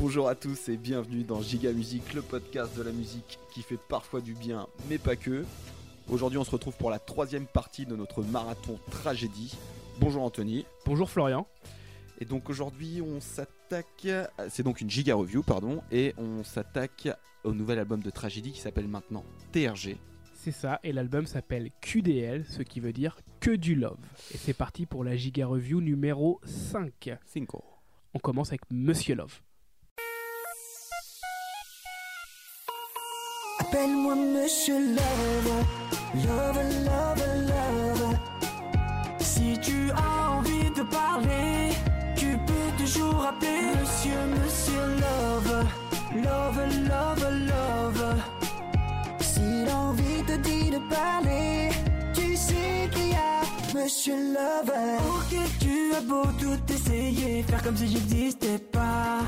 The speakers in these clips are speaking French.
Bonjour à tous et bienvenue dans Giga Musique, le podcast de la musique qui fait parfois du bien, mais pas que. Aujourd'hui, on se retrouve pour la troisième partie de notre marathon tragédie. Bonjour Anthony. Bonjour Florian. Et donc aujourd'hui, on s'attaque. C'est donc une giga review, pardon, et on s'attaque au nouvel album de tragédie qui s'appelle maintenant TRG. C'est ça, et l'album s'appelle QDL, ce qui veut dire que du love. Et c'est parti pour la giga review numéro 5. Cinco. On commence avec Monsieur Love. Appelle-moi Monsieur Love, Love, Love, Love. Si tu as envie de parler, tu peux toujours appeler Monsieur, Monsieur Love, Love, Love, Love. Si l'envie te dit de parler, tu sais qu'il y a Monsieur Love. Ok, tu as beau tout essayer, faire comme si j'existais pas.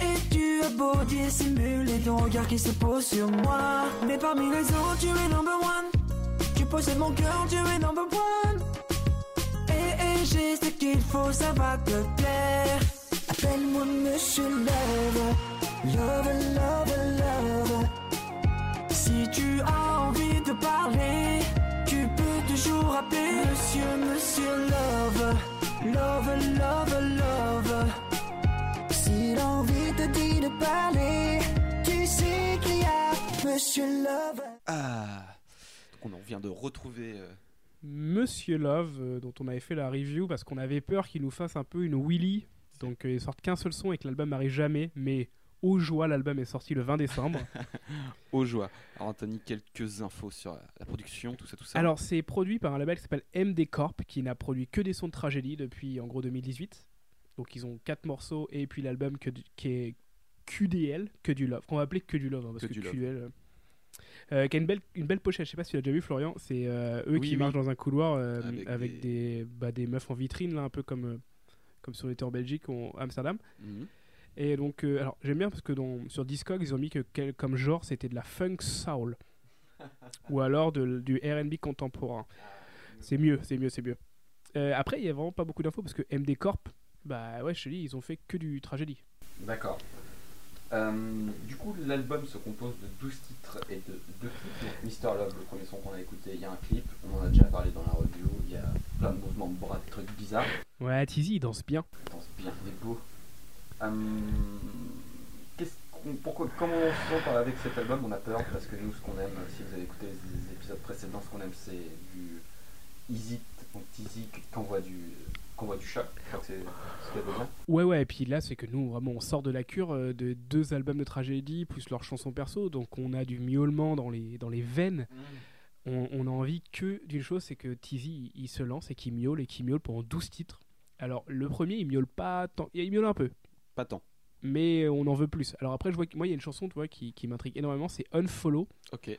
Et, tu as beau dissimuler ton regard qui se pose sur moi. Mais parmi les autres, tu es number one. Tu possèdes mon cœur, tu es number one. Et, et j'ai ce qu'il faut, ça va te plaire. Appelle-moi Monsieur Love. Love, love, love. Si tu as envie de parler, tu peux toujours appeler Monsieur, Monsieur Love. Love, love, love. Si l'envie te dit de parler, tu sais qu'il y a Monsieur Love. Ah Donc on vient de retrouver. euh, Monsieur Love, euh, dont on avait fait la review parce qu'on avait peur qu'il nous fasse un peu une Willy. Donc euh, il sortent qu'un seul son et que l'album n'arrive jamais. Mais au joie, l'album est sorti le 20 décembre. Aux joies. Alors Anthony, quelques infos sur la- la production, tout ça, tout ça. Alors c'est produit par un label qui s'appelle MD Corp, qui n'a produit que des sons de tragédie depuis en gros 2018. Donc ils ont quatre morceaux et puis l'album qui est QDL, que du love. Qu'on va appeler que du love, hein, parce Que que. QDL... euh, euh, qui a une belle, une belle pochette, je sais pas si tu l'as déjà vu Florian, c'est euh, eux Oui, qui oui. marchent dans un couloir euh, Avec avec, des... bah, des meufs en vitrine, là, un peu comme, comme si on était en Belgique ou Amsterdam. Mhm. Et donc, alors j'aime bien parce que dans, sur Discog, ils ont mis que quel- comme genre c'était de la funk soul. ou alors de- du RB contemporain. C'est mieux, c'est mieux, c'est mieux. Après, il y a vraiment pas beaucoup d'infos parce que MD Corp, bah ouais, je te dis, ils ont fait que du tragédie. D'accord. Euh, du coup, l'album se compose de 12 titres et de deux clips. Donc, Mister Love, le premier son qu'on a écouté, il y a un clip. On en a déjà parlé dans la review. Il y a plein de mouvements de bras, des trucs bizarres. Ouais, Tizi, il danse bien. Je pense bien, il est beau. Euh, qu'est-ce qu'on- pourquoi, comment on se sent avec cet album? On a peur parce que nous, ce qu'on aime, si vous avez écouté les, épisodes précédents, ce qu'on aime, c'est du easy, donc easy qu'on voit du, qu'on voit du chat. C'est bien. Ouais, ouais, et puis là, c'est que nous, vraiment, on sort de la cure euh, de deux albums de tragédie plus leurs chansons perso, donc on a du miaulement dans les, dans les veines. on, on a envie que d'une chose, c'est que Tizi il, il se lance et qu'il miaule et qu'il miaule pendant 12 titres. Alors le premier il miaule pas tant, il miaule un peu, Pas tant. mais on en veut plus. Alors après je vois que moi il y a une chanson tu vois, qui, qui m'intrigue énormément, c'est Unfollow. Ok.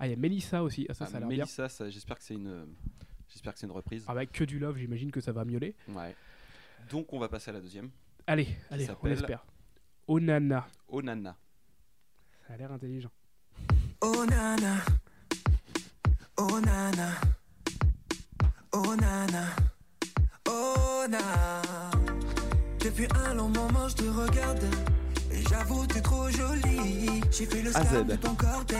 Ah il y a Melissa aussi, ah, ça Ah, ça a l'air bien. Mélissa, ça, j'espère que c'est une, j'espère que c'est une reprise. Avec que du love j'imagine que ça va miauler. Ouais. Donc on va passer à la deuxième. Allez, allez, on espère. Onana, Onana. ça a l'air intelligent. Oh nana, oh nana, oh nana, oh nana. Depuis un long moment, je te regarde. Et j'avoue, t'es trop jolie. J'ai fait le scan de ton corps, t'es.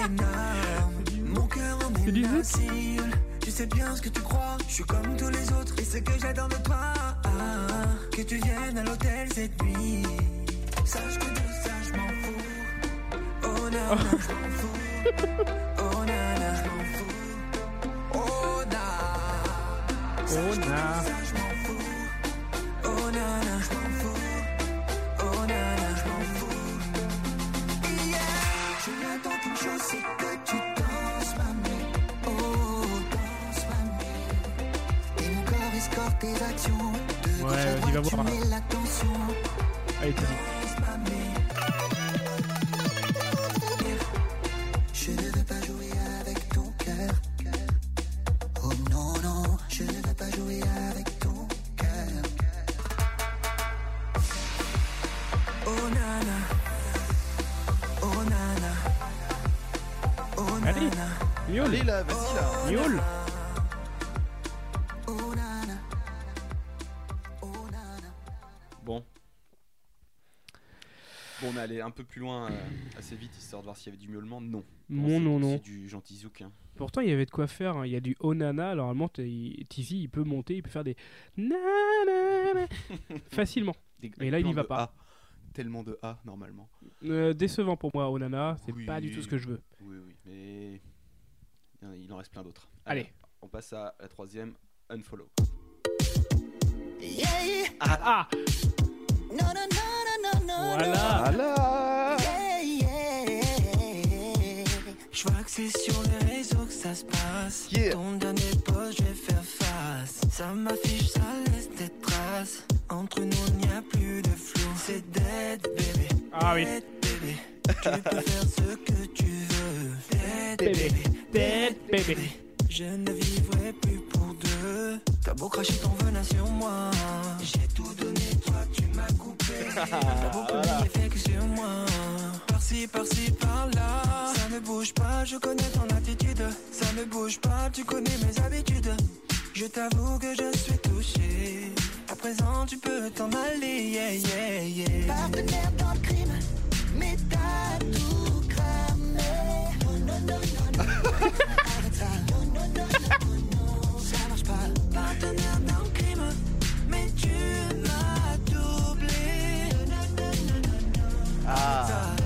Mon cœur en C'est est sais bien ce que tu crois. Je suis comme tous les autres. Et ce que j'attends de toi, ah, que tu viennes à l'hôtel cette nuit. Sache que de ça, je m'en fous. Oh nana, je m'en fous. Oh nana, je m'en fous. Oh Ona. ça, je m'en fous. Oh nana, je m'en fous. Oh nana, je m'en fous. Yeah. Je n'attends qu'une chose, c'est que Ouais, vas-y, va voir. Allez mamie. Je ne veux pas jouer avec ton cœur. Oh non, non, je ne veux pas jouer avec ton cœur. Oh nana, oh nana, oh Allez. nana, Miaule, Allez là, vas-y là. miaule. Allé un peu plus loin euh, assez vite histoire de voir s'il y avait du miaulement. Non. Non, non, non. C'est du gentil zouk. hein. Pourtant, il y avait de quoi faire. hein. Il y a du Onana. Normalement, t'es- il- Tizi, il peut monter, il peut faire des. nanana facilement. Des- Mais là, il y plein va pas. A. Tellement de A normalement. Euh, décevant pour moi, Onana. C'est Oui. pas du tout ce que je veux. Oui, oui, mais il en- reste plein d'autres. Allez. on passe à la troisième, Unfollow. Yeah, Ah no, Voilà Voilà. Je vois que c'est sur les réseaux que ça se passe. Yeah. Ton dernier post, je vais faire face. Ça m'affiche, ça laisse des traces. Entre nous, il n'y a plus de flou. C'est dead, bébé. Ah oui. Dead, bébé. Tu peux faire ce que tu veux. Dead, Bébé. bébé. Dead, bébé. Je ne vivrai plus pour deux. T'as beau cracher ton venin sur moi. J'ai Par-ci, par-ci, par-là. Ça ne bouge pas, je connais ton attitude. Ça ne bouge pas, tu connais mes habitudes. Je t'avoue que je suis touché. À présent, tu peux t'en aller. Partenaire dans le crime, mais t'as tout cramé. Arrête ça. Non, non, non, non, non, ça marche pas. Ça.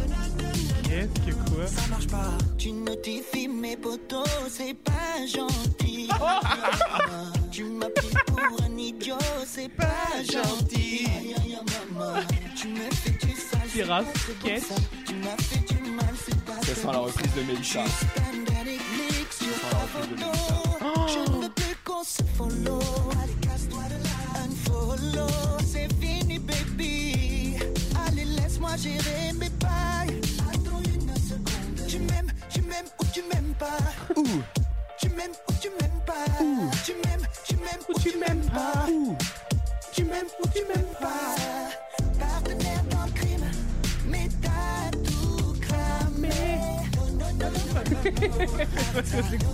Qu'est-ce que quoi? Ça marche pas. Tu notifies mes potos, c'est pas gentil. tu pris pour un idiot, c'est pas gentil. Tu me fais du sale. sketch. ça. Tu m'as fait du mal, c'est pas Ça sent la reprise de Mélissa. Photo. Je ne veux plus qu'on se follow. Allez, casse-toi de là. Unfollow, c'est fini, baby. Laisse-moi gérer mes bails. Attends une seconde. Tu m'aimes, tu m'aimes ou tu m'aimes pas. Tu m'aimes ou tu m'aimes pas. Tu m'aimes, tu m'aimes ou tu m'aimes pas. Tu m'aimes ou tu m'aimes pas. Partenaire dans le crime, mais t'as tout cramé.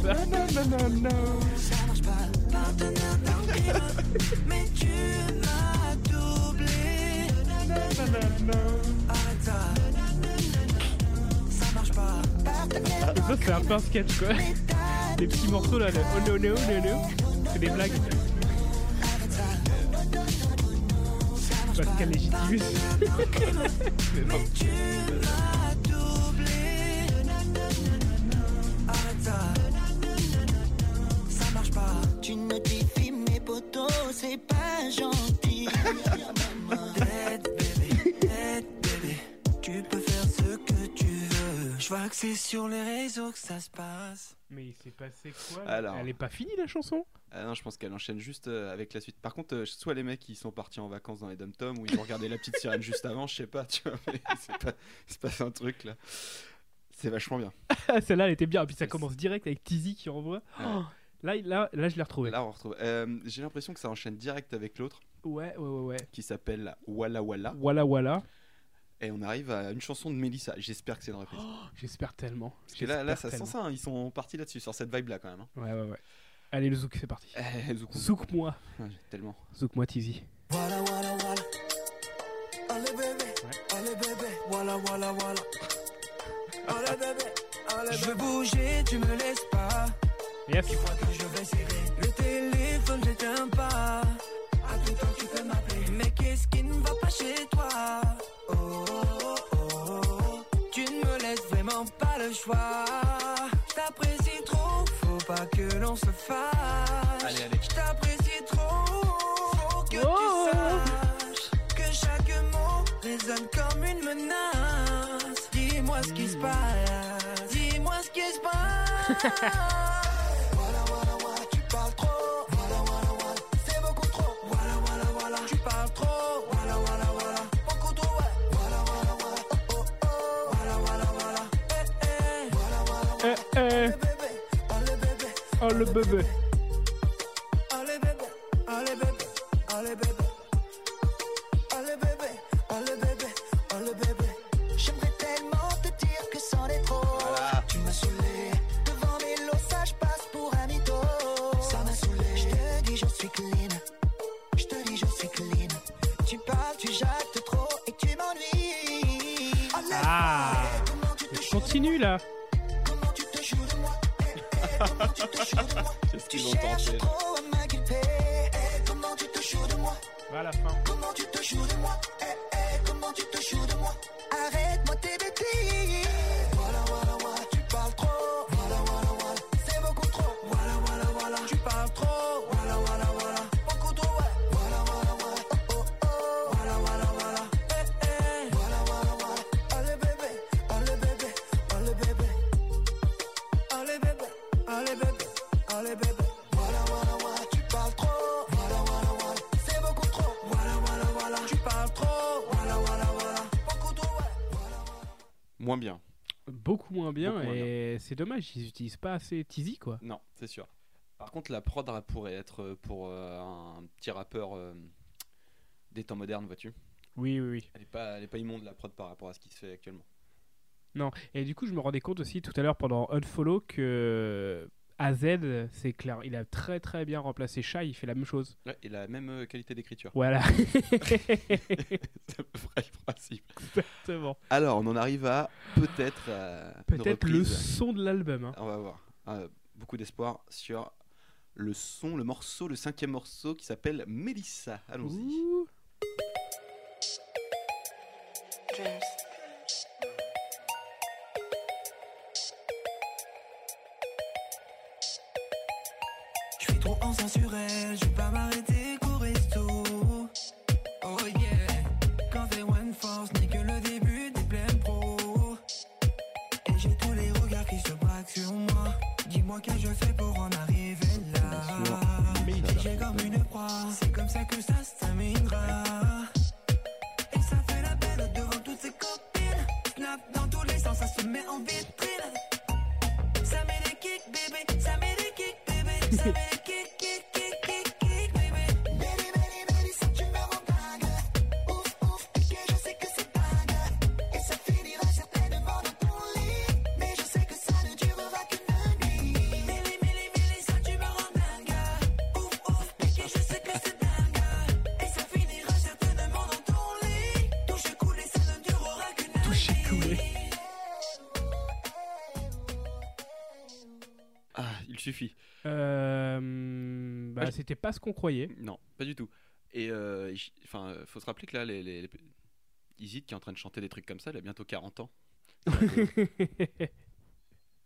Non, non, non, non, non, non. Ça Non, non, non, non. Marche pas. Partenaire dans le crime, mais tu m'as doublé. Non, non, non. Arrête ça. Ça c'est un peu un sketch quoi. Les petits morceaux là, le oh no no no no. C'est des blagues. Pascal Légitimus. Mais non. Ça marche pas. Tu notifies mes potos, c'est pas gentil. Je vois que c'est sur les réseaux que ça se passe. Mais il s'est passé quoi? Alors. Elle est pas finie la chanson? Ah non, je pense qu'elle enchaîne juste euh, avec la suite. Par contre, euh, soit les mecs qui sont partis en vacances dans les dom ou ils ont regardé la petite sirène juste avant, je sais pas, tu vois, mais c'est pas, c'est pas un truc là. C'est vachement bien. Celle-là elle était bien. Et puis ça commence direct avec Tizi qui envoie. Ouais. Oh, là, là, là, je l'ai retrouvé. Là, on retrouve. euh, J'ai l'impression que ça enchaîne direct avec l'autre Ouais, ouais, ouais, ouais. qui s'appelle Walla Walla. Voilà, voilà. Et on arrive à une chanson de Mélissa. J'espère que c'est une reprise. J'espère tellement. Parce que là, là ça J'espère sent ça, hein, ils sont partis là-dessus, sur cette vibe là quand même. hein. tellement. Ouais, ouais, ouais. Allez, le zouk, c'est parti. Eh, Zouk, Zouk-moi. ouais, tellement. Zouk-moi, Tizi. Voilà, voilà, voilà. Allez bébé, allez bébé, voilà, voilà, voilà. Allez bébé, allez Je veux bouger, tu me laisses pas. Yes. Tu crois que je vais serrer le téléphone, j'éteins pas. À tout temps, tu peux m'appeler. Mais qu'est-ce qui ne va pas chez toi? Pas le choix. Je t'apprécie trop, faut pas que l'on se fâche. Allez, allez. Trop, faut que Oh. tu saches que chaque mot résonne comme une menace. Dis-moi ce qui se passe, dis-moi ce qui se passe. le bébé. Moins bien. Beaucoup moins bien Beaucoup moins et c'est dommage, ils utilisent pas assez Teasy quoi. Non, c'est sûr. Par contre, la prod pourrait être euh, pour euh, un petit rappeur euh, des temps modernes, vois-tu Oui, oui, oui. Elle est pas, elle est pas immonde la prod par rapport à ce qui se fait actuellement. Non, et du coup, je me rendais compte aussi tout à l'heure pendant Unfollow que AZ, c'est clair, il a très très bien remplacé Shai, il fait la même chose. Ouais, et la même euh, qualité d'écriture. Voilà, c'est à peu près le principe. exactement. Alors, on en arrive à peut-être euh, Peut-être le son de l'album. hein. On va voir. Euh, beaucoup d'espoir sur le son, le morceau, le cinquième morceau qui s'appelle Mélissa. Allons-y. Dreams. Sur elle, je vais pas m'arrêter, courir tout. Oh yeah, quand t'es one force n'est que le début des pleines pro. Et j'ai tous les regards qui se braquent sur moi. Dis-moi que je fais pour en arriver là. J'ai comme une proie, c'est comme ça que ça se terminera. Et ça fait la peine devant toutes ses copines. Snap dans tous les sens, ça se met en vitrine. Ça met des kicks, bébé. Ça met des kicks, bébé. Ça met des kicks, c'était pas ce qu'on croyait. Non, pas du tout. Et euh, il- enfin, euh, faut se rappeler que là, les, les, les- Isid qui est en train de chanter des trucs comme ça, il a bientôt 40 ans.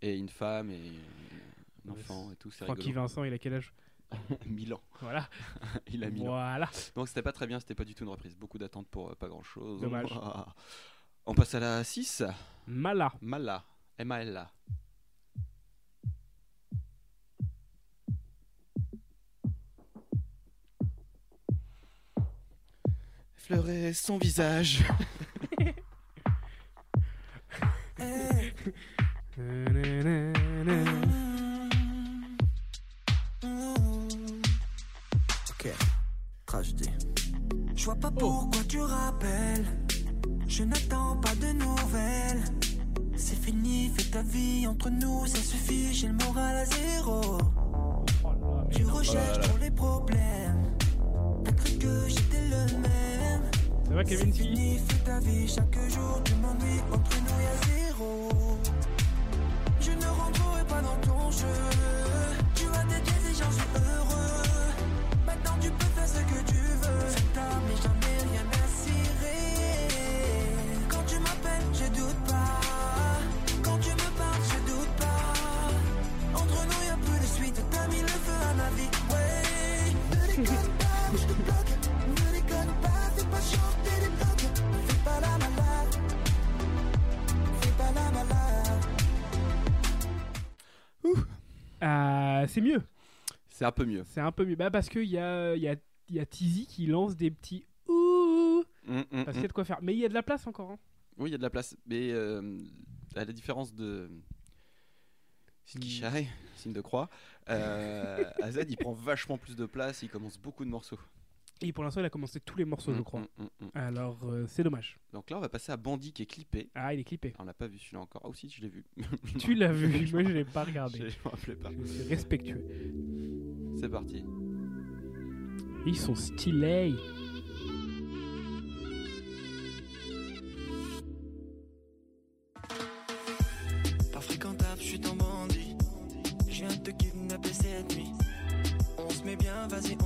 et une femme et un enfant et tout, c'est Francky. Vincent, il a quel âge? 1000 ans. Voilà. Il a 1000 ans. Voilà. Donc c'était pas très bien, c'était pas du tout une reprise. Beaucoup d'attentes pour euh, pas grand chose. Dommage. On passe à la 6. Mala. Mala. M-A-L-A. Fleurer son visage. Ok, tragédie. Je vois pas pourquoi tu rappelles. Je n'attends pas de nouvelles. C'est fini, fais ta vie entre nous, ça suffit, j'ai le moral à zéro. Tu recherches pour les problèmes. T'as cru que j'étais le même. Ça va, Kevin fini, ta vie chaque jour, tu m'ennuies, entre nous y'a zéro. Je ne rentrerai pas dans ton jeu. Tu as des et j'en suis Ah, c'est mieux. C'est un peu mieux. C'est un peu mieux. Bah, parce qu'il y a, y, a, y a Tizi qui lance des petits ouh. Mm, mm, Parce mm. qu'il y a de quoi faire. Mais il y a de la place encore. hein. Oui, il y a de la place. Mais euh, à la différence de signe de croix, euh, AZ il prend vachement plus de place, il commence beaucoup de morceaux. Et pour l'instant, il a commencé tous les morceaux, je mm, crois. Mm, mm, Alors, euh, c'est dommage. Donc là, on va passer à Bandit qui est clippé. Ah, il est clippé. On l'a pas vu celui-là encore. Ah, aussi, je l'ai vu. tu l'as vu, moi je l'ai pas regardé. Je, me rappelais pas. Je suis respectueux. C'est parti. Ils sont stylés. Pas fréquentable, je suis ton bandit. Je viens de te kidnapper cette nuit. On se met bien, vas-y,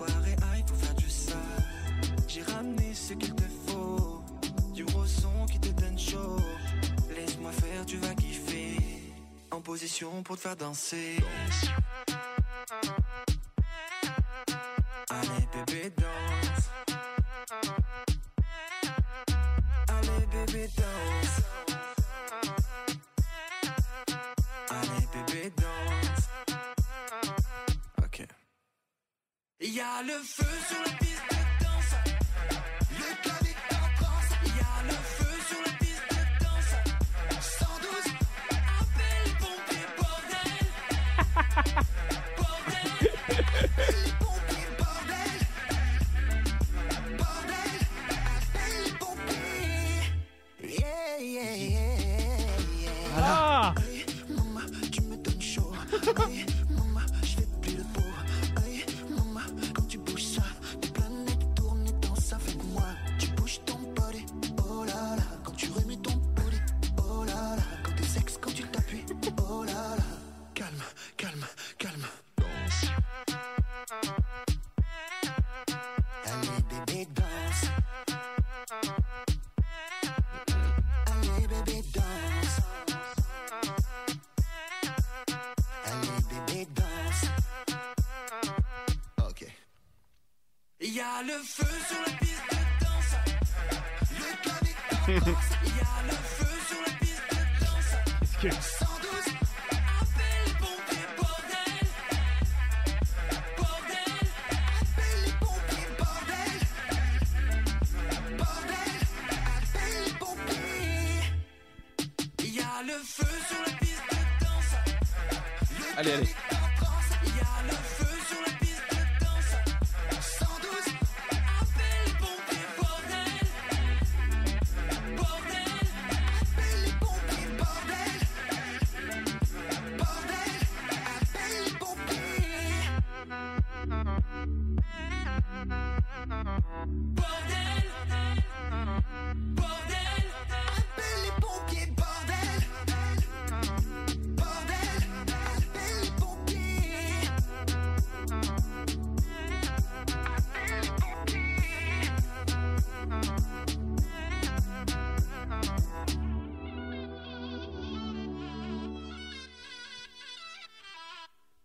Soirée high pour faire du sale. J'ai ramené ce qu'il te faut. Du gros son qui te donne chaud. Laisse-moi faire, tu vas kiffer. En position pour te faire danser. Allez, bébé, danse. Allez, bébé, danse. Il y a le feu sur la piste de danse. Le est en transe. Il y a le feu sur la piste de danse. 112. Appelle bordel. Bordel. Bébé, danse. Ok. Il y a le feu sur la piste de danse. Le transe. Il y a le feu sur la piste de danse. Allez, allez.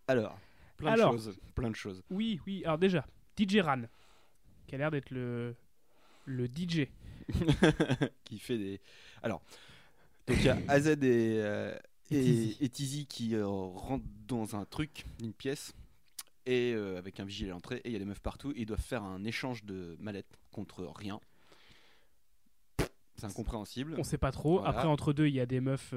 Alors, plein Alors. de choses. Plein de choses. Oui, oui. Alors déjà, DJ Ran, qui a l'air d'être le, le DJ. qui fait des. Alors, donc il y a AZ et, euh, Et Tizi. et, et Tizi qui euh, rentrent dans un truc, une pièce, et euh, avec un vigile à l'entrée, et il y a des meufs partout, et ils doivent faire un échange de mallettes contre rien. C'est incompréhensible. On sait pas trop. Voilà. Après, entre deux, il y a des meufs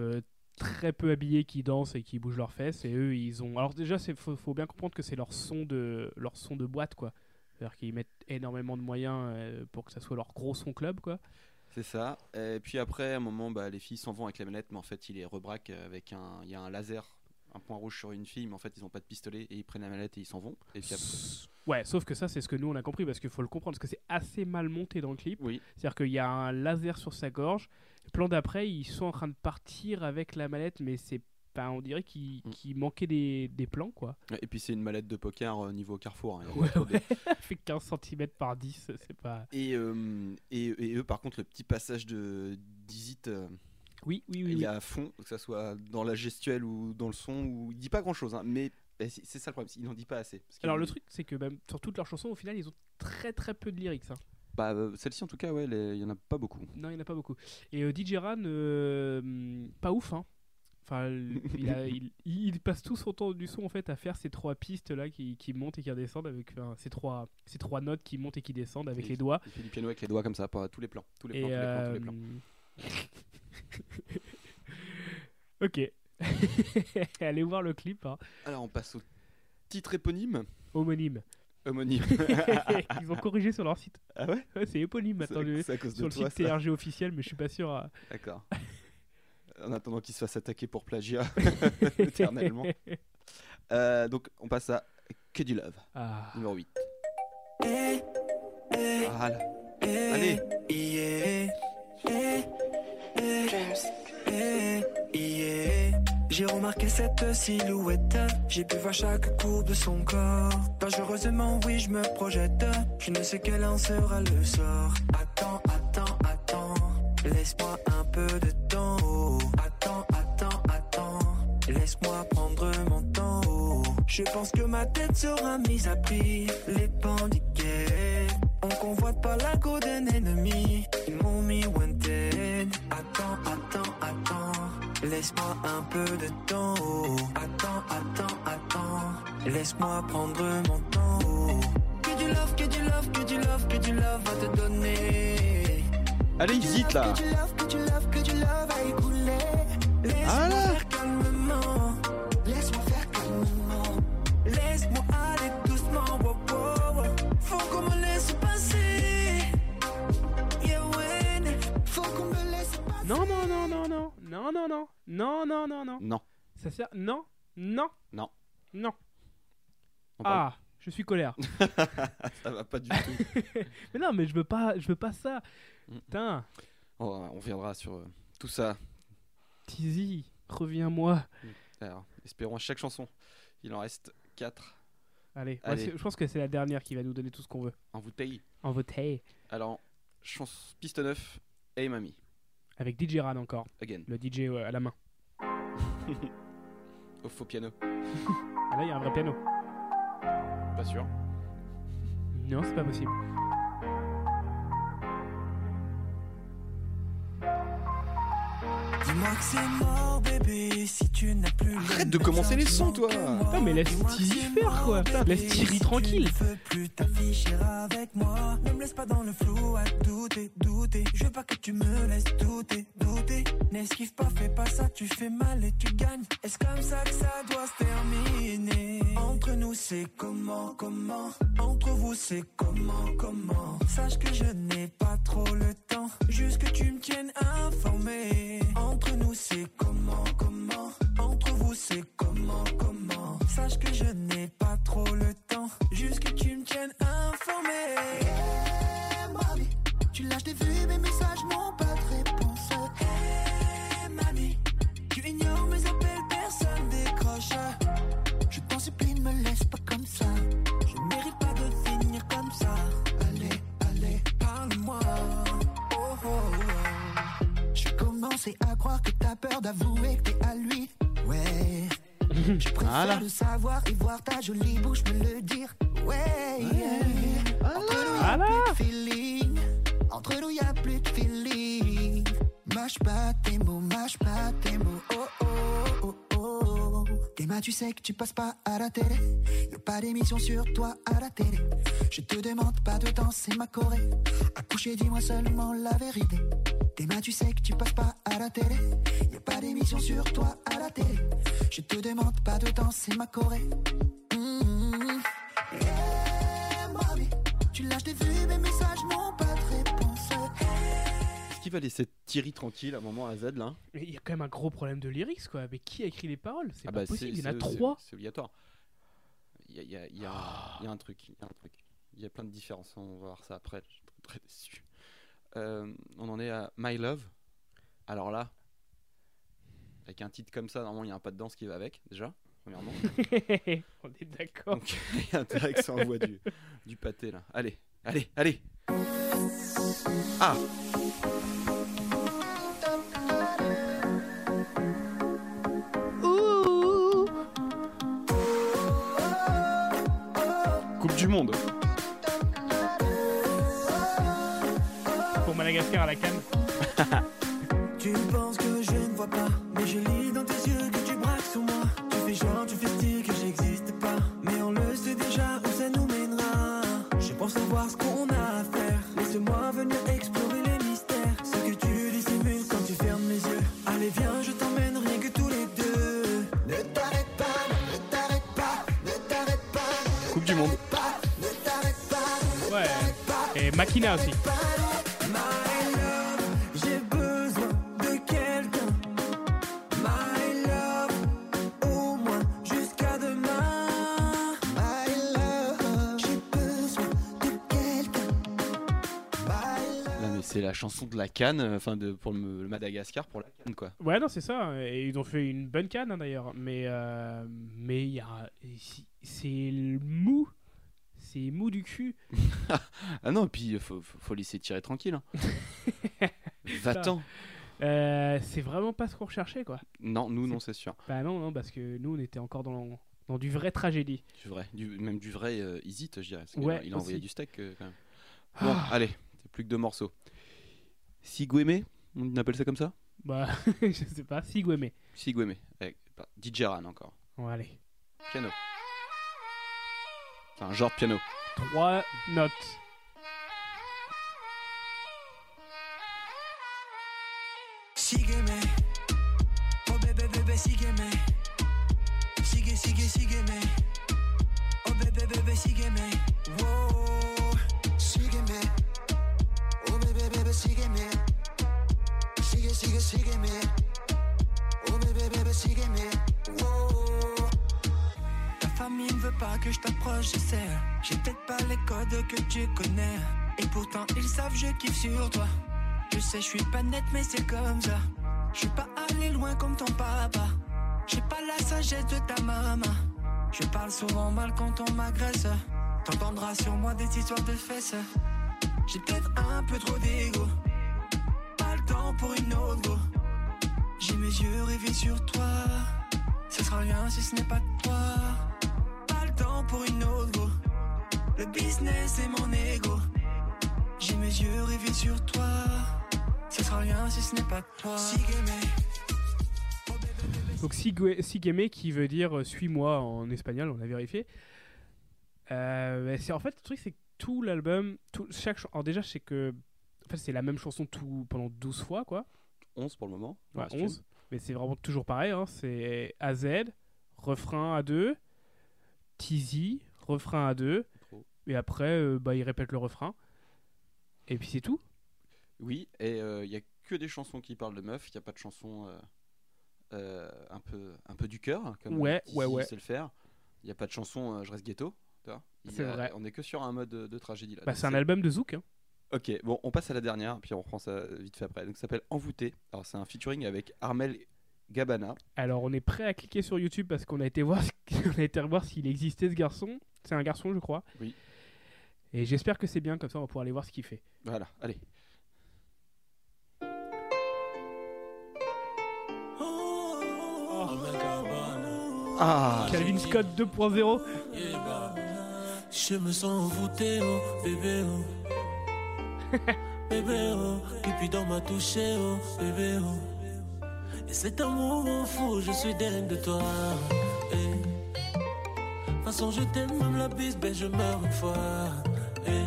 très peu habillées qui dansent et qui bougent leurs fesses. Et eux, ils ont. Alors déjà, il faut, faut bien comprendre que c'est leur son de leur son de boîte, quoi. C'est-à-dire qu'ils mettent énormément de moyens euh, pour que ça soit leur gros son club, quoi. C'est ça. Et puis après, à un moment, bah, les filles s'en vont avec les manettes, mais en fait, ils les rebraquent avec un. Il y a un laser, un point rouge sur une fille, mais en fait, ils n'ont pas de pistolet et ils prennent la manette et ils s'en vont. Et puis après. Ouais, sauf que ça, c'est ce que nous on a compris parce qu'il faut le comprendre, parce que c'est assez mal monté dans le clip. Oui, C'est-à-dire qu'il y a un laser sur sa gorge. Plan d'après, ils sont en train de partir avec la mallette, mais c'est pas. On dirait qu'il Mm. manquait des, des plans, quoi. et puis c'est une mallette de poker euh, niveau Carrefour. hein, Ouais, ouais. fait 15 cm par 10, c'est pas. Et, euh, et, et eux, par contre, le petit passage de d'Izit, euh, Oui, oui, oui. il oui. est à fond, que ça soit dans la gestuelle ou dans le son, où il dit pas grand chose, mais bah, c'est ça le problème, il n'en dit pas assez. Parce Alors le truc, c'est que même sur toutes leurs chansons, au final, ils ont très très peu de lyrics. hein. Bah, euh, celle-ci en tout cas, ouais, il y en a pas beaucoup. Non, il n'y en a pas beaucoup. Et euh, DJ Ran, euh, pas ouf, hein. Enfin, il, a- il- il passe tout son temps du son en fait à faire ces trois pistes là qui, qui montent et qui redescendent avec enfin, ces trois ces trois notes qui montent et qui descendent avec Et les doigts. Il fait du piano avec les doigts comme ça, pas tous les plans, tous les plans, tous les plans, tous les plans. ok. Allez voir le clip, hein. Alors on passe au titre éponyme. homonyme. Homonyme. Ils ont corrigé sur leur site. ah ouais Ouais, c'est éponyme maintenant C'est le- c'est à cause sur de le toi, site. TRG officiel, mais je suis pas sûr. hein. D'accord. En attendant qu'il se fasse attaquer pour plagiat éternellement. Euh, donc on passe à Que du Love, Ah. numéro 8. Eh, eh, Ah là. eh, Allez. yeah, eh, eh, eh. J'ai remarqué cette silhouette, j'ai pu voir chaque courbe de son corps. Dangereusement, oui, je me projette. Je ne sais quel en sera le sort. Attends, attends, attends. Laisse-moi un peu de temps. Attends, attends, attends. Laisse-moi prendre mon temps. Je pense que ma tête sera mise à prix. Les bandiquets. On convoite pas la go d'un ennemi. Laisse-moi un peu de temps. oh. Attends, attends, attends. Laisse-moi prendre mon temps. oh. Que du love, que du love, que du love, que du love à te donner. Allez, hésite là Que du love, que du love, que du love à écouler. Laisse-moi Ah là non, non, non, non, non. Ça sert. Non, non, Non. non. On parle- Ah, je suis colère. Ça va pas du tout. mais non, mais je veux pas, je veux pas ça. Mm. Putain, Oh, on reviendra sur euh, tout ça. Tizi, reviens-moi. Alors, espérons à chaque chanson. Il en reste 4 Allez, Allez. ouais, c'est- je pense que c'est la dernière qui va nous donner tout ce qu'on veut. en bouteille. En voté. Alors, chance piste 9, Hey Mamie, Avec DJ Ran encore, again, le DJ euh, à la main. au faux piano. Ah là, il y a un vrai piano. Pas sûr. Non, c'est pas possible. Dis-moi que c'est mort, bébé, si tu n'as plus le Arrête de commencer les sons, toi. Non, mais laisse Tizi faire, quoi. laisse Thierry si tranquille. Tu ne veux plus t'afficher avec moi. Ne me laisse pas dans le flou à douter, douter. Je veux pas que tu me laisses douter, douter. N'esquive pas, fais pas ça, tu fais mal et tu gagnes. Est-ce comme ça que ça doit se terminer? Entre nous, c'est comment, comment? Entre vous, c'est comment, comment? Sache que je n'ai pas trop le temps. Juste que tu me tiennes informé. Entre nous, c'est comment, comment? Entre vous, c'est comment, comment? Sache que je n'ai pas trop le temps. Juste que tu me tiennes informé. Hey, tu lâches des vues, mes messages n'ont pas de réponse. Hey, mamie, tu ignores mes appels, personne décroche. Croire que t'as peur d'avouer que t'es à lui. Ouais. Je préfère Voilà. le savoir et voir ta jolie bouche me le dire. Ouais. Entre nous, y a Voilà. plus de feeling. Entre nous, y a plus de feeling. Mâche pas tes mots, Tu sais que tu passes pas à la télé. Y a pas d'émission sur toi à la télé. Je te demande pas de danser ma choré. Accoucher, dis-moi seulement la vérité. Théma, tu sais que tu passes pas à la télé. Y a pas d'émission sur toi à la télé. Je te demande pas de danser ma choré. Mm. Yeah, Qu'il va laisser Thierry tranquille à un moment à Z là Mais il y a quand même un gros problème de lyrics, quoi. Mais qui a écrit les paroles? C'est Ah pas bah, possible, il y en a trois. C'est obligatoire. Il y a, il y a- il y a- il y a un truc. Il y a un truc. Il y a plein de différences. On va voir ça après. Je suis très déçu. Euh, on en est à My Love. Alors là, avec un titre comme ça, normalement il y a un pas de danse qui va avec déjà. Premièrement. On est d'accord. Donc il y a intérêt que ça envoie du, du pâté là. Allez, allez, allez. Ah Coupe du monde. Pour Madagascar à la canne. Tu penses que je ne vois pas, mais je lis Là mais c'est la chanson de la canne, euh, enfin de pour le, Madagascar pour la canne quoi. Ouais, non, c'est ça. Et ils ont fait une bonne canne hein, d'ailleurs. Mais euh, mais il y a, c'est le mou, c'est mou du cul. Ah non, et puis euh, faut, faut, laisser tirer tranquille. hein. Va-t'en. Euh, c'est vraiment pas ce qu'on recherchait quoi. Non, nous non, c'est sûr. Bah non, non, parce que nous on était encore dans dans du vrai tragédie. Du vrai, du, même du vrai euh, Easy, je dirais. parce Ouais, il a envoyé du steak euh, quand même. Bon, Ah. allez, c'est plus que deux morceaux. Sigweme, on appelle ça comme ça? Bah je sais pas. Sigweme. Sigweme, avec bah, DJ Ran encore. Bon allez. Piano. Enfin, genre de piano. Trois notes. Je sais. J'ai peut-être pas les codes que tu connais, et pourtant ils savent je kiffe sur toi. Je sais, je suis pas net, mais c'est comme ça. Je suis pas allé loin comme ton papa. J'ai pas la sagesse de ta maman. Je parle souvent mal quand on m'agresse. T'entendras sur moi des histoires de fesses. J'ai peut-être un peu trop d'ego. Pas le temps pour une autre. J'ai mes yeux rivés sur toi. Ce sera rien si ce n'est pas toi pour une autre go. Le business et mon ego J'ai mes yeux rivés sur toi Ce sera rien si ce n'est pas toi donc Sigeme qui veut dire euh, suis-moi en espagnol, on a vérifié. Euh, c'est en fait le truc c'est que tout l'album, tout, chaque alors déjà c'est que en fait, c'est la même chanson tout pendant 12 fois quoi. 11 pour le moment. Ouais, 11. Mais c'est vraiment toujours pareil hein. c'est AZ, refrain A2, Teasy, refrain à deux. Et après, euh, bah, il répète le refrain. Et puis c'est tout. Oui, et euh, il euh, y a que des chansons qui parlent de meufs. Il n'y a pas de chansons euh, un, peu, un peu du cœur, hein, comme ouais, ouais, ouais. sait le faire. Il n'y a pas de chansons Je reste ghetto. C'est vrai. On est que sur un mode de, tragédie. Là. Bah, c'est un album de Zouk. Hein. Ok, bon, on passe à la dernière, puis on reprend ça vite fait après. Donc, ça s'appelle Envoûté. Alors, c'est un featuring avec Armel Gabana. Alors on est prêt à cliquer sur YouTube parce qu'on a été voir, on a été revoir s'il existait ce garçon. C'est un garçon, je crois. Oui. Et j'espère que c'est bien, comme ça on va pouvoir aller voir ce qu'il fait. Voilà, allez. Ah, Calvin Scott 2.0. Je me sens envoûté, oh bébé, oh. bébé, oh. Cupidon m'a touché, oh bébé, oh. Et cet amour fou, je suis dingue de toi. Eh. De toute façon, je t'aime, même la bise, ben je meurs une fois. Eh.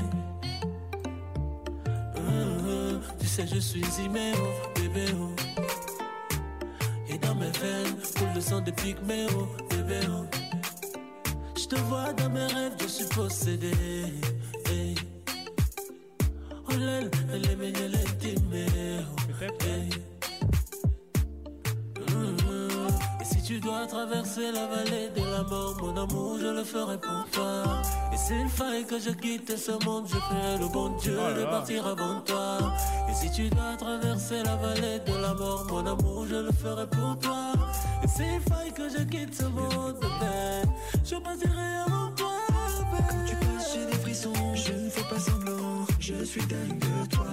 Hum. Tu sais, je suis aimé, oh bébé, oh. Et dans mes veines, coule le sang des pygmées, oh bébé, oh. Je te vois dans mes rêves, je suis possédé. Hey. Oh là là, elle est mignonne, elle est tu dois traverser la vallée de la mort, mon amour, je le ferai pour toi. Et s'il faille que je quitte ce monde, je ferai le bon Dieu Oh de partir avant toi. Et si tu dois traverser la vallée de la mort, mon amour, je le ferai pour toi. Et s'il faille que je quitte ce monde, bébé, je partirai avant toi. Quand tu passes, j'ai des frissons, je ne fais pas semblant, je suis dingue de toi.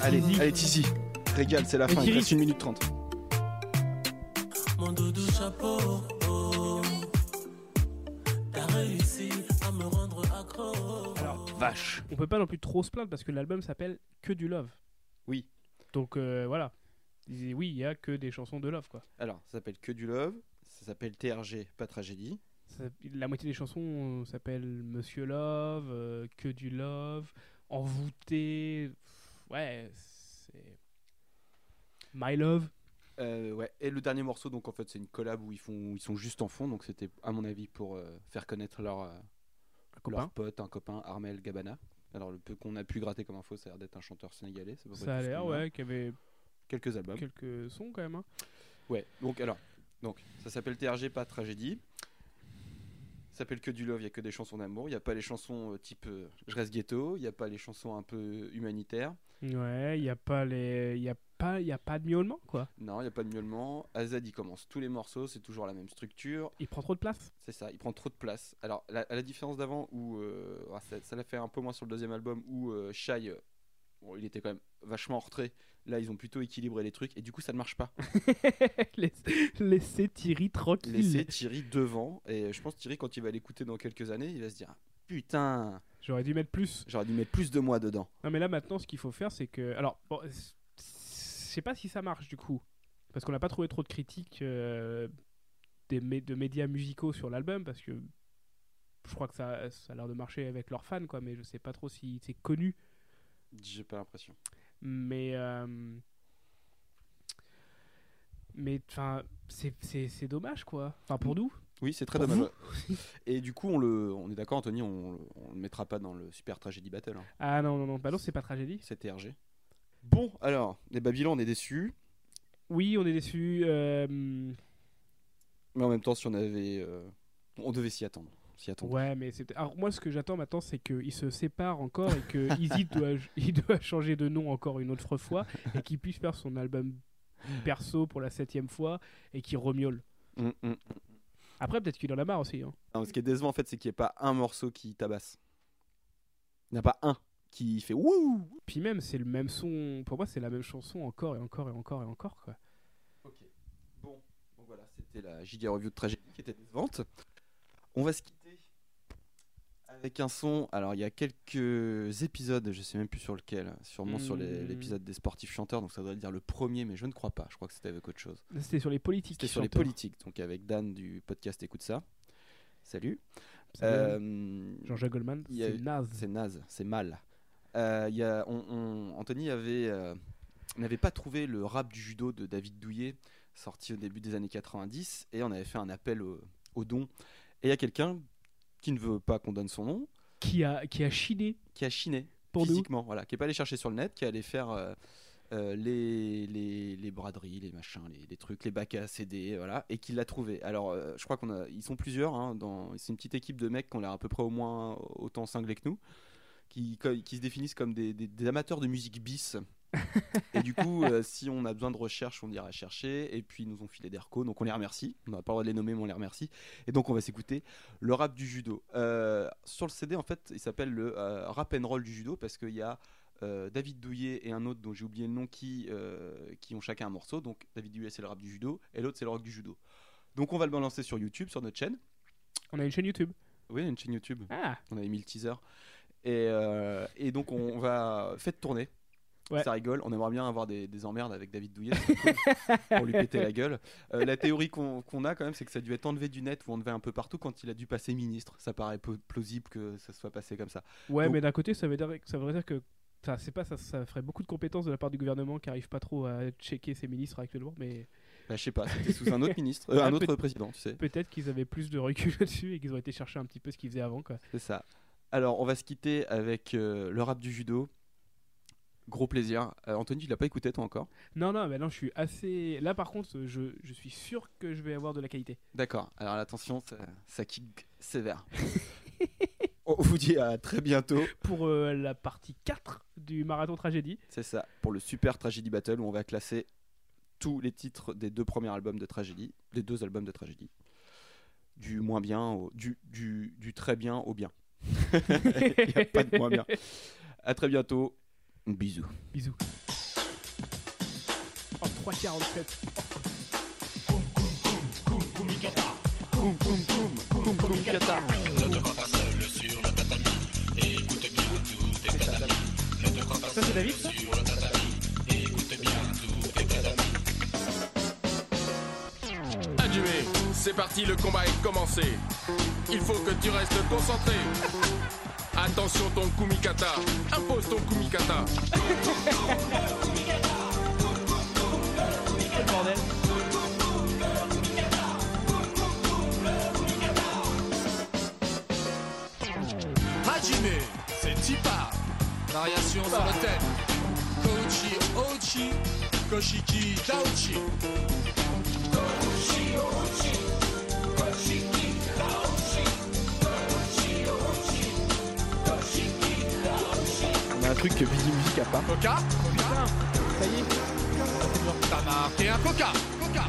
Allez, allez, Tizi. allez, Tizi. Régale, c'est la Mais fin, il reste 1 minute 30. Mon doudou chapeau, oh. T'as réussi à me rendre accro. Alors, Vache. On peut pas non plus trop se plaindre parce que l'album s'appelle Que du Love. Oui. Donc euh, voilà. Et Oui, il y a que des chansons de love quoi. Alors, ça s'appelle Que du Love, ça s'appelle TRG, pas tragédie. Ça- la moitié des chansons euh, s'appellent Monsieur Love, euh, Que du Love, Envoûté. Pff, Ouais, c'est. My Love. Euh, ouais. Et le dernier morceau, donc en fait, c'est une collab où ils, font, ils sont juste en fond, donc c'était à mon avis pour euh, faire connaître leur, euh, leur pote, un copain, Armel Gabana. Alors le peu qu'on a pu gratter comme info, ça a l'air d'être un chanteur sénégalais. près Ça a l'air, ouais, qu'il y avait Quelques albums. quelques sons quand même. hein. Ouais, donc alors, donc ça s'appelle TRG, pas Tragédie. Ça s'appelle que du love, il y a que des chansons d'amour. Il n'y a pas les chansons euh, type Je reste ghetto, il n'y a pas les chansons un peu humanitaires. Ouais, il y a pas les, y a pas, y a pas de miaulement quoi. Non, il n'y a pas de miaulement. Azad, il commence tous les morceaux, c'est toujours la même structure. Il prend trop de place. C'est ça, il prend trop de place. Alors, la- à la différence d'avant, où euh, ah, ça, l'a fait un peu moins sur le deuxième album, où euh, Shai, euh, bon, il était quand même vachement en retrait. Là, ils ont plutôt équilibré les trucs, et du coup, ça ne marche pas. Laisse- Laissez Thierry tranquille. Laissez Thierry devant, et je pense Thierry, quand il va l'écouter dans quelques années, il va se dire Putain, J'aurais dû mettre plus. j'aurais dû mettre plus de moi dedans. Non mais là maintenant ce qu'il faut faire c'est que alors bon, je sais pas si ça marche du coup parce qu'on n'a pas trouvé trop de critiques euh, des mé- de médias musicaux sur l'album parce que je crois que ça, ça a l'air de marcher avec leurs fans quoi mais je sais pas trop si c'est connu J'ai pas l'impression. mais euh, mais enfin c'est- c'est c'est dommage quoi enfin pour nous Oui, c'est très dommage. Et du coup, on, le, on est d'accord, Anthony, on, on le mettra pas dans le Super Tragedy Battle. hein. ah non non non bah non c'est pas tragédie C'est TRG. Bon, alors, les Babylon, on est déçus. oui on est déçus euh, Mais en même temps, si on avait. euh, on devait s'y attendre. S'y attendre. Ouais, mais c'est. Alors moi, ce que j'attends maintenant, c'est qu'ils se séparent encore et que Easy doit, il doit changer de nom encore une autre fois et qu'il puisse faire son album perso pour la septième fois et qu'il remiole. Mm, mm. Après, peut-être qu'il en a marre aussi. hein. Non, ce qui est décevant, en fait, c'est qu'il n'y ait pas un morceau qui tabasse. Il n'y en a pas un qui fait wouh Puis même, c'est le même son. Pour moi, c'est la même chanson encore et encore et encore et encore. Quoi. Ok. Bon, donc voilà, c'était la JD Review de Tragédie qui était décevante. On va se avec un son. Alors, il y a quelques épisodes, je sais même plus sur lequel, sûrement sur Hmm. l'épisode des sportifs chanteurs, donc ça doit dire le premier, mais je ne crois pas. Je crois que c'était avec autre chose. C'était sur les politiques. C'était sur les politiques, donc avec Dan du podcast Écoute ça. Salut. Euh, Jean-Jacques Goldman, c'est naze. c'est naze, c'est mal. Euh, il y a, on, on- Anthony avait, euh, n'avait pas trouvé le rap du judo de David Douillet, sorti au début des années 90, et on avait fait un appel au, au don. Et il y a quelqu'un qui ne veut pas qu'on donne son nom, Qui a, qui a chiné qui a chiné pour nous. physiquement, voilà, qui est pas allé chercher sur le net, qui est allé faire euh, euh, les, les, les braderies, les machins, les, les trucs, les bacs à CD, voilà, et qui l'a trouvé. Alors, euh, je crois qu'on a, ils sont plusieurs, hein, dans, c'est une petite équipe de mecs qui ont l'air à peu près au moins autant cinglés que nous, qui, qui se définissent comme des, des- des amateurs de musique bis. et du coup, euh, si on a besoin de recherche, on ira chercher. Et puis, ils nous ont filé des recos, donc on les remercie. On n'a pas le droit de les nommer, mais on les remercie. Et donc, on va s'écouter le rap du judo. Euh, sur le CD, en fait, il s'appelle le euh, rap and roll du judo parce qu'il y a David Douillet et un autre dont j'ai oublié le nom qui, qui ont chacun un morceau. Donc, David Douillet, c'est le rap du judo et l'autre, c'est le rock du judo. Donc, on va le balancer sur YouTube, sur notre chaîne. On a une chaîne YouTube. Oui, une chaîne YouTube. Ah, On avait mis le teaser. Et, et donc, on, on va. Faites tourner. Ouais. Ça rigole. On aimerait bien avoir des, des emmerdes avec David Douillet cool, pour lui péter la gueule. Euh, la théorie qu'on a quand même, c'est que ça a dû être enlevé du net ou enlevé un peu partout quand il a dû passer ministre. Ça paraît peu- plausible que ça soit passé comme ça. ouais, Donc- mais d'un côté, ça veut dire, ça veut dire que. Ça, c'est pas, ça, ça ferait beaucoup de compétences de la part du gouvernement qui arrive pas trop à checker ses ministres actuellement, mais Bah, je sais pas, c'était sous un autre ministre, euh, Ah, un autre peut- président, tu sais. peut-être qu'ils avaient plus de recul là-dessus et qu'ils ont été chercher un petit peu ce qu'ils faisaient avant. Quoi. C'est ça. Alors, on va se quitter avec euh, le rap du judo. Gros plaisir. Euh, Anthony, tu l'as pas écouté toi encore Non, non, mais non, je suis assez. Là, par contre, je, je suis sûr que je vais avoir de la qualité. D'accord. Alors attention, ça, ça kick sévère. on vous dit à très bientôt. Pour euh, la partie 4 du marathon tragédie. C'est ça, pour le Super Tragedy Battle où on va classer tous les titres des deux premiers albums de Tragédie, les deux albums de Tragédie. Du moins bien au du, du, du très bien au bien. Il n'y a pas de moins bien. À très bientôt. Bisous. Bisous. Oh, 3,47. Ça, c'est David ça Adjumé, c'est parti, le combat est commencé. Il faut que tu restes concentré. Attention ton kumikata, impose ton kumikata. Bordel c'est Tipa. Variation sur le thème. Kochi Ochi, Koshiki Daochi. Truc que Vidi Music a pas. Coca ça y est. T'as marqué un Coca Coca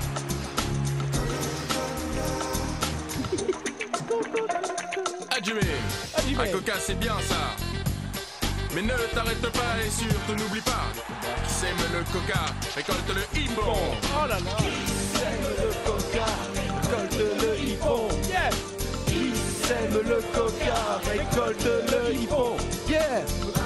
Adjumé Un coca, c'est bien ça. Mais ne t'arrête pas et surtout n'oublie pas. Qui sème le coca, récolte le hippon. Oh là là le coca, récolte le hippon. Yeah Qui sème le coca, récolte le hippon. Yeah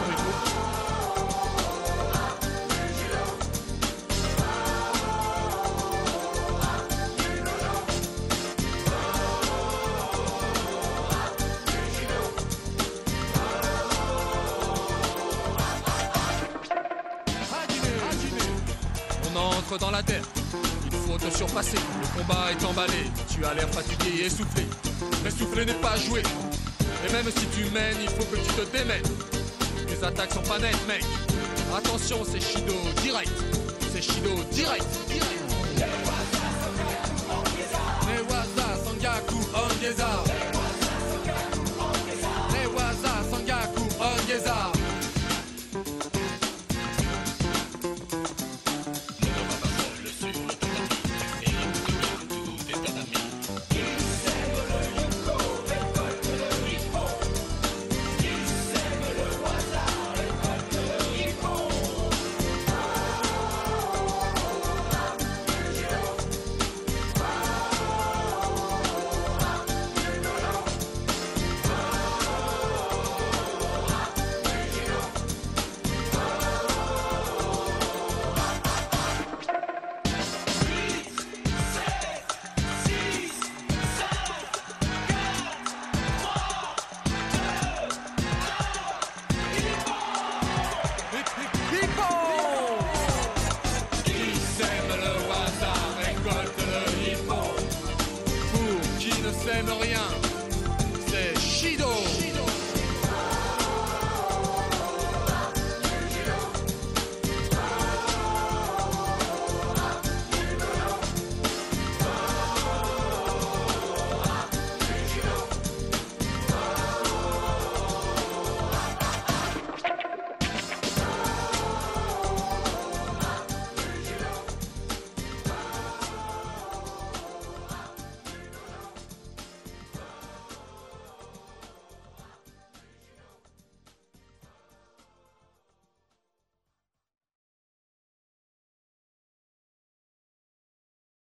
Dans la terre. Il faut te surpasser. Le combat est emballé. Tu as l'air fatigué et essoufflé. Mais souffler n'est pas jouer. Et même si tu mènes, il faut que tu te démènes. Les attaques sont pas nettes, mec. Attention, c'est Shido direct. C'est Shido direct. direct. Newaza, Sangaku, Ongeza.